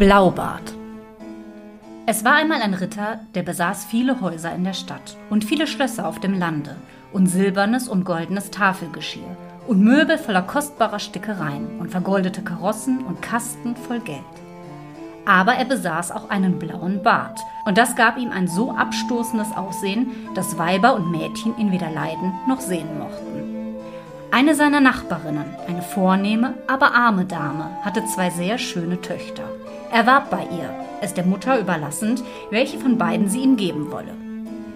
Blaubart. Es war einmal ein Ritter, der besaß viele Häuser in der Stadt und viele Schlösser auf dem Lande und silbernes und goldenes Tafelgeschirr und Möbel voller kostbarer Stickereien und vergoldete Karossen und Kasten voll Geld. Aber er besaß auch einen blauen Bart und das gab ihm ein so abstoßendes Aussehen, dass Weiber und Mädchen ihn weder leiden noch sehen mochten. Eine seiner Nachbarinnen, eine vornehme, aber arme Dame, hatte zwei sehr schöne Töchter. Er warb bei ihr, es der Mutter überlassend, welche von beiden sie ihm geben wolle.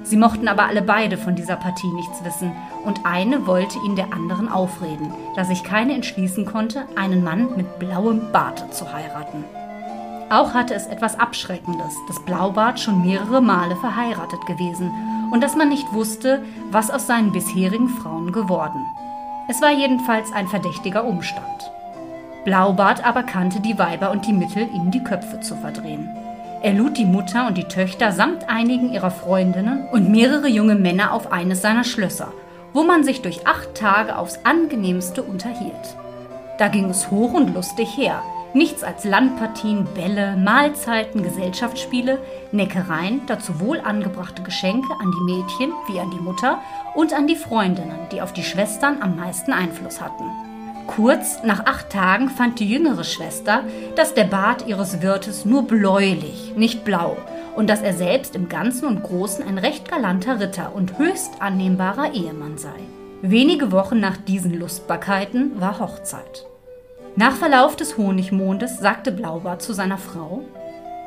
Sie mochten aber alle beide von dieser Partie nichts wissen, und eine wollte ihn der anderen aufreden, da sich keine entschließen konnte, einen Mann mit blauem Barte zu heiraten. Auch hatte es etwas Abschreckendes, dass Blaubart schon mehrere Male verheiratet gewesen und dass man nicht wusste, was aus seinen bisherigen Frauen geworden. Es war jedenfalls ein verdächtiger Umstand. Blaubart aber kannte die Weiber und die Mittel, ihnen die Köpfe zu verdrehen. Er lud die Mutter und die Töchter samt einigen ihrer Freundinnen und mehrere junge Männer auf eines seiner Schlösser, wo man sich durch acht Tage aufs angenehmste unterhielt. Da ging es hoch und lustig her. Nichts als Landpartien, Bälle, Mahlzeiten, Gesellschaftsspiele, Neckereien, dazu wohl angebrachte Geschenke an die Mädchen wie an die Mutter und an die Freundinnen, die auf die Schwestern am meisten Einfluss hatten. Kurz nach acht Tagen fand die jüngere Schwester, dass der Bart ihres Wirtes nur bläulich, nicht blau, und dass er selbst im Ganzen und Großen ein recht galanter Ritter und höchst annehmbarer Ehemann sei. Wenige Wochen nach diesen Lustbarkeiten war Hochzeit. Nach Verlauf des Honigmondes sagte Blaubart zu seiner Frau: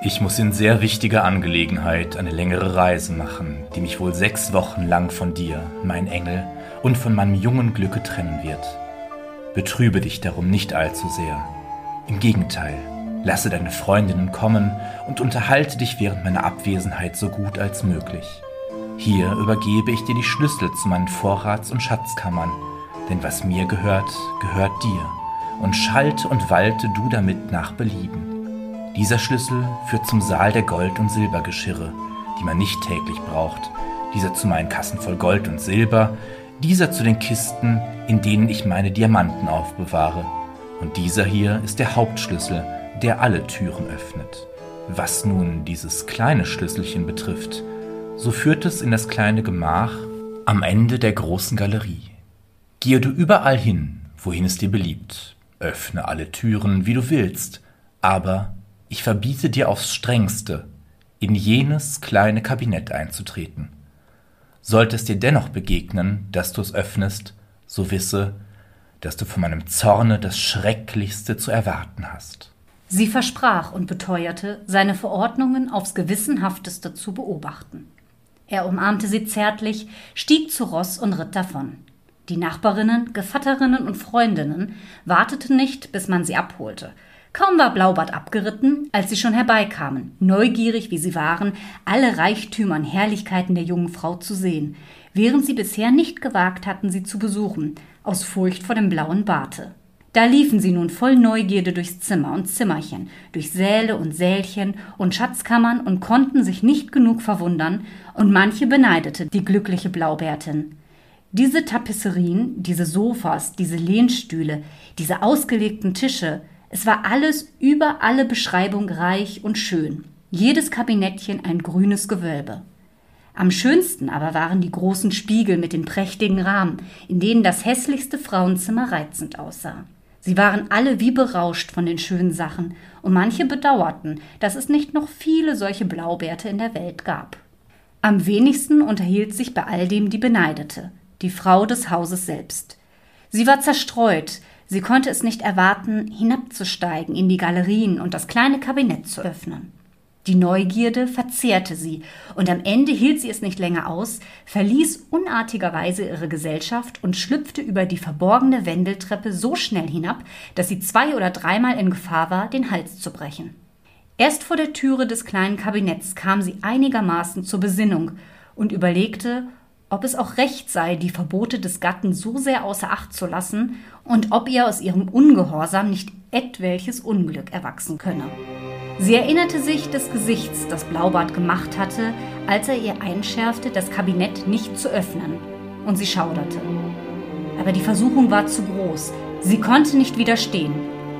Ich muss in sehr wichtiger Angelegenheit eine längere Reise machen, die mich wohl sechs Wochen lang von dir, mein Engel, und von meinem jungen Glücke trennen wird. Betrübe dich darum nicht allzu sehr. Im Gegenteil, lasse deine Freundinnen kommen und unterhalte dich während meiner Abwesenheit so gut als möglich. Hier übergebe ich dir die Schlüssel zu meinen Vorrats- und Schatzkammern, denn was mir gehört, gehört dir, und schalte und walte du damit nach Belieben. Dieser Schlüssel führt zum Saal der Gold- und Silbergeschirre, die man nicht täglich braucht, dieser zu meinen Kassen voll Gold und Silber, dieser zu den Kisten, in denen ich meine Diamanten aufbewahre. Und dieser hier ist der Hauptschlüssel, der alle Türen öffnet. Was nun dieses kleine Schlüsselchen betrifft, so führt es in das kleine Gemach am Ende der großen Galerie. Gehe du überall hin, wohin es dir beliebt, öffne alle Türen, wie du willst, aber ich verbiete dir aufs strengste, in jenes kleine Kabinett einzutreten. Sollte es dir dennoch begegnen, dass du es öffnest, so wisse, dass du von meinem Zorne das Schrecklichste zu erwarten hast. Sie versprach und beteuerte, seine Verordnungen aufs gewissenhafteste zu beobachten. Er umarmte sie zärtlich, stieg zu Ross und ritt davon. Die Nachbarinnen, Gevatterinnen und Freundinnen warteten nicht, bis man sie abholte. Kaum war Blaubart abgeritten, als sie schon herbeikamen, neugierig wie sie waren, alle Reichtümer und Herrlichkeiten der jungen Frau zu sehen, während sie bisher nicht gewagt hatten, sie zu besuchen, aus Furcht vor dem blauen Barte. Da liefen sie nun voll Neugierde durchs Zimmer und Zimmerchen, durch Säle und Sälchen und Schatzkammern und konnten sich nicht genug verwundern, und manche beneidete die glückliche Blaubärtin. Diese Tapisserien, diese Sofas, diese Lehnstühle, diese ausgelegten Tische, es war alles über alle Beschreibung reich und schön, jedes Kabinettchen ein grünes Gewölbe. Am schönsten aber waren die großen Spiegel mit den prächtigen Rahmen, in denen das hässlichste Frauenzimmer reizend aussah. Sie waren alle wie berauscht von den schönen Sachen, und manche bedauerten, dass es nicht noch viele solche Blaubärte in der Welt gab. Am wenigsten unterhielt sich bei all dem die Beneidete, die Frau des Hauses selbst. Sie war zerstreut, sie konnte es nicht erwarten, hinabzusteigen in die Galerien und das kleine Kabinett zu öffnen. Die Neugierde verzehrte sie, und am Ende hielt sie es nicht länger aus, verließ unartigerweise ihre Gesellschaft und schlüpfte über die verborgene Wendeltreppe so schnell hinab, dass sie zwei oder dreimal in Gefahr war, den Hals zu brechen. Erst vor der Türe des kleinen Kabinetts kam sie einigermaßen zur Besinnung und überlegte, ob es auch recht sei, die Verbote des Gatten so sehr außer Acht zu lassen und ob ihr aus ihrem Ungehorsam nicht etwelches Unglück erwachsen könne. Sie erinnerte sich des Gesichts, das Blaubart gemacht hatte, als er ihr einschärfte, das Kabinett nicht zu öffnen, und sie schauderte. Aber die Versuchung war zu groß, sie konnte nicht widerstehen,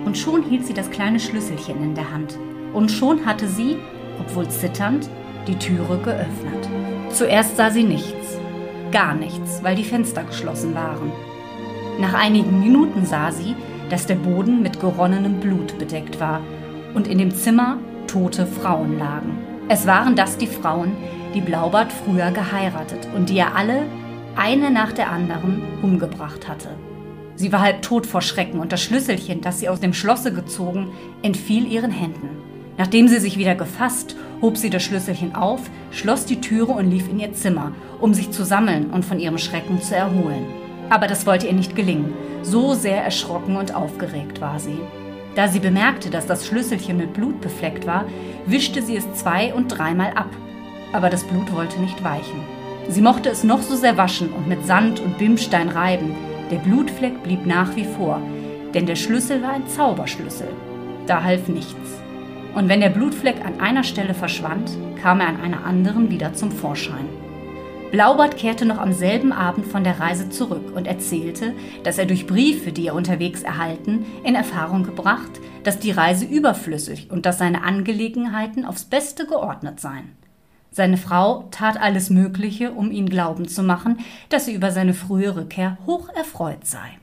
und schon hielt sie das kleine Schlüsselchen in der Hand. und schon hatte sie, obwohl zitternd, die Türe geöffnet. Zuerst sah sie nichts, gar nichts, weil die Fenster geschlossen waren. Nach einigen Minuten sah sie, dass der Boden mit geronnenem Blut bedeckt war und in dem Zimmer tote Frauen lagen. Es waren das die Frauen, die Blaubart früher geheiratet und die er alle, eine nach der anderen, umgebracht hatte. Sie war halb tot vor Schrecken und das Schlüsselchen, das sie aus dem Schlosse gezogen, entfiel ihren Händen. Nachdem sie sich wieder gefasst, hob sie das Schlüsselchen auf, schloss die Türe und lief in ihr Zimmer, um sich zu sammeln und von ihrem Schrecken zu erholen. Aber das wollte ihr nicht gelingen, so sehr erschrocken und aufgeregt war sie. Da sie bemerkte, dass das Schlüsselchen mit Blut befleckt war, wischte sie es zwei und dreimal ab. Aber das Blut wollte nicht weichen. Sie mochte es noch so sehr waschen und mit Sand und Bimstein reiben. Der Blutfleck blieb nach wie vor, denn der Schlüssel war ein Zauberschlüssel. Da half nichts. Und wenn der Blutfleck an einer Stelle verschwand, kam er an einer anderen wieder zum Vorschein. Blaubart kehrte noch am selben Abend von der Reise zurück und erzählte, dass er durch Briefe, die er unterwegs erhalten, in Erfahrung gebracht, dass die Reise überflüssig und dass seine Angelegenheiten aufs Beste geordnet seien. Seine Frau tat alles Mögliche, um ihn glauben zu machen, dass sie über seine frühe Rückkehr hoch erfreut sei.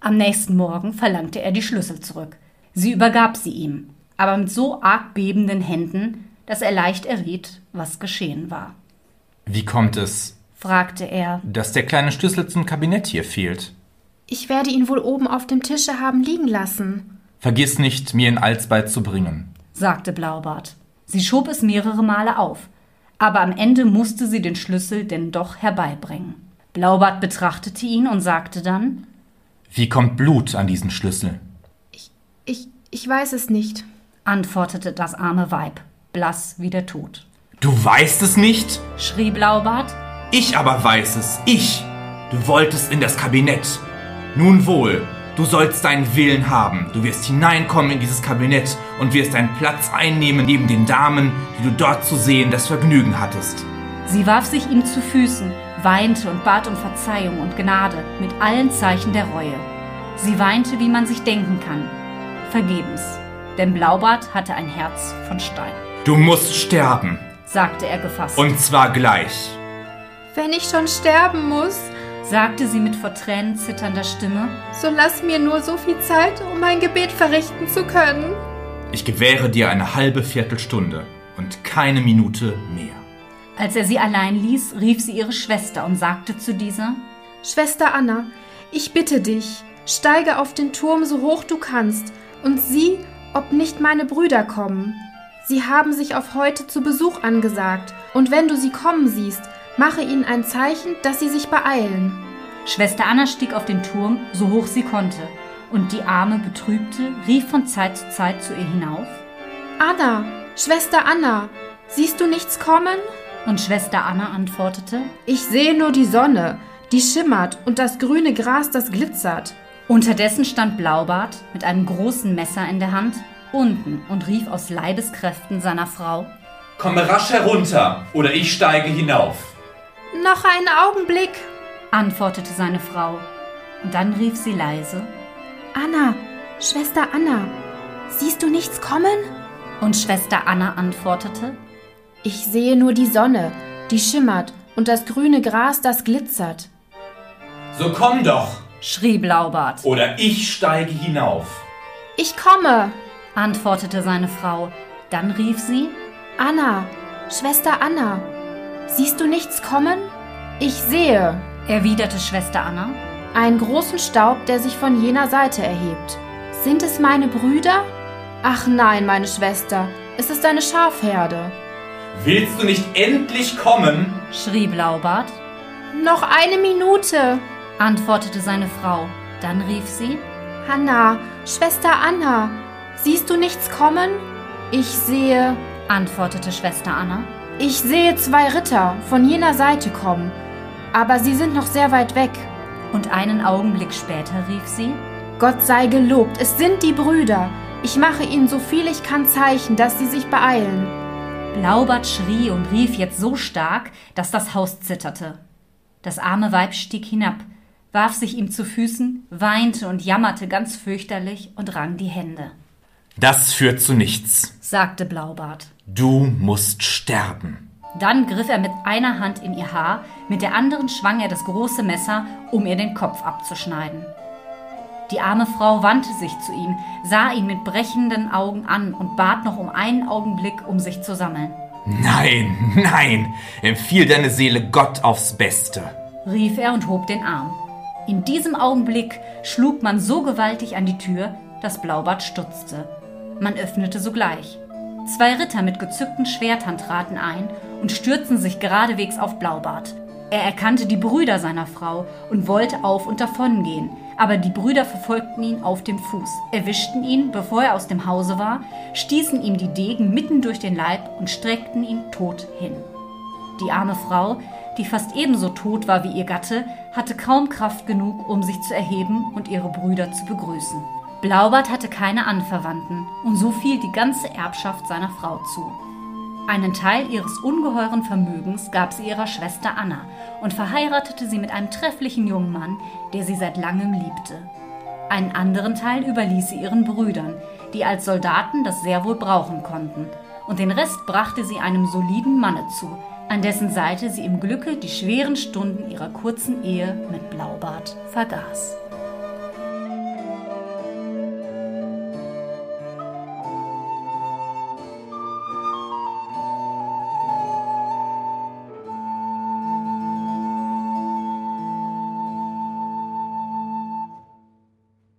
Am nächsten Morgen verlangte er die Schlüssel zurück. Sie übergab sie ihm, aber mit so arg bebenden Händen, dass er leicht erriet, was geschehen war. Wie kommt es, fragte er, dass der kleine Schlüssel zum Kabinett hier fehlt? Ich werde ihn wohl oben auf dem Tische haben liegen lassen. Vergiss nicht, mir ihn alsbald zu bringen, sagte Blaubart. Sie schob es mehrere Male auf, aber am Ende musste sie den Schlüssel denn doch herbeibringen. Blaubart betrachtete ihn und sagte dann Wie kommt Blut an diesen Schlüssel? Ich, ich, ich weiß es nicht, antwortete das arme Weib, blass wie der Tod. Du weißt es nicht? schrie Blaubart. Ich aber weiß es, ich. Du wolltest in das Kabinett. Nun wohl, du sollst deinen Willen haben. Du wirst hineinkommen in dieses Kabinett und wirst deinen Platz einnehmen neben den Damen, die du dort zu sehen das Vergnügen hattest. Sie warf sich ihm zu Füßen, weinte und bat um Verzeihung und Gnade mit allen Zeichen der Reue. Sie weinte, wie man sich denken kann. Vergebens, denn Blaubart hatte ein Herz von Stein. Du musst sterben, sagte er gefasst. Und zwar gleich. Wenn ich schon sterben muss, sagte sie mit vor Tränen zitternder Stimme, so lass mir nur so viel Zeit, um mein Gebet verrichten zu können. Ich gewähre dir eine halbe Viertelstunde und keine Minute mehr. Als er sie allein ließ, rief sie ihre Schwester und sagte zu dieser Schwester Anna, ich bitte dich, steige auf den Turm so hoch du kannst und sieh, ob nicht meine Brüder kommen. Sie haben sich auf heute zu Besuch angesagt, und wenn du sie kommen siehst, mache ihnen ein Zeichen, dass sie sich beeilen. Schwester Anna stieg auf den Turm, so hoch sie konnte, und die arme Betrübte rief von Zeit zu Zeit zu ihr hinauf Anna, Schwester Anna, siehst du nichts kommen? Und Schwester Anna antwortete Ich sehe nur die Sonne, die schimmert, und das grüne Gras, das glitzert. Unterdessen stand Blaubart mit einem großen Messer in der Hand unten und rief aus Leibeskräften seiner Frau Komme rasch herunter, oder ich steige hinauf. Noch einen Augenblick, antwortete seine Frau, und dann rief sie leise Anna, Schwester Anna, siehst du nichts kommen? Und Schwester Anna antwortete Ich sehe nur die Sonne, die schimmert, und das grüne Gras, das glitzert. So komm doch, schrie Blaubart, oder ich steige hinauf. Ich komme, antwortete seine Frau. Dann rief sie Anna, Schwester Anna, siehst du nichts kommen? Ich sehe, erwiderte Schwester Anna, einen großen Staub, der sich von jener Seite erhebt. Sind es meine Brüder? Ach nein, meine Schwester, es ist eine Schafherde. Willst du nicht endlich kommen? schrie Blaubart. Noch eine Minute, antwortete seine Frau. Dann rief sie Hanna, Schwester Anna, siehst du nichts kommen? Ich sehe, antwortete Schwester Anna. Ich sehe zwei Ritter von jener Seite kommen, aber sie sind noch sehr weit weg. Und einen Augenblick später rief sie Gott sei gelobt, es sind die Brüder. Ich mache ihnen so viel ich kann Zeichen, dass sie sich beeilen. Blaubart schrie und rief jetzt so stark, dass das Haus zitterte. Das arme Weib stieg hinab, warf sich ihm zu Füßen, weinte und jammerte ganz fürchterlich und rang die Hände. Das führt zu nichts, sagte Blaubart. Du musst sterben. Dann griff er mit einer Hand in ihr Haar, mit der anderen schwang er das große Messer, um ihr den Kopf abzuschneiden. Die arme Frau wandte sich zu ihm, sah ihn mit brechenden Augen an und bat noch um einen Augenblick, um sich zu sammeln. Nein, nein, empfiehl deine Seele Gott aufs Beste, rief er und hob den Arm. In diesem Augenblick schlug man so gewaltig an die Tür, dass Blaubart stutzte. Man öffnete sogleich. Zwei Ritter mit gezückten Schwertern traten ein und stürzten sich geradewegs auf Blaubart. Er erkannte die Brüder seiner Frau und wollte auf und davongehen, aber die Brüder verfolgten ihn auf dem Fuß, erwischten ihn, bevor er aus dem Hause war, stießen ihm die Degen mitten durch den Leib und streckten ihn tot hin. Die arme Frau, die fast ebenso tot war wie ihr Gatte, hatte kaum Kraft genug, um sich zu erheben und ihre Brüder zu begrüßen. Blaubart hatte keine Anverwandten, und so fiel die ganze Erbschaft seiner Frau zu. Einen Teil ihres ungeheuren Vermögens gab sie ihrer Schwester Anna und verheiratete sie mit einem trefflichen jungen Mann, der sie seit langem liebte. Einen anderen Teil überließ sie ihren Brüdern, die als Soldaten das sehr wohl brauchen konnten, und den Rest brachte sie einem soliden Manne zu, an dessen Seite sie im Glücke die schweren Stunden ihrer kurzen Ehe mit Blaubart vergaß.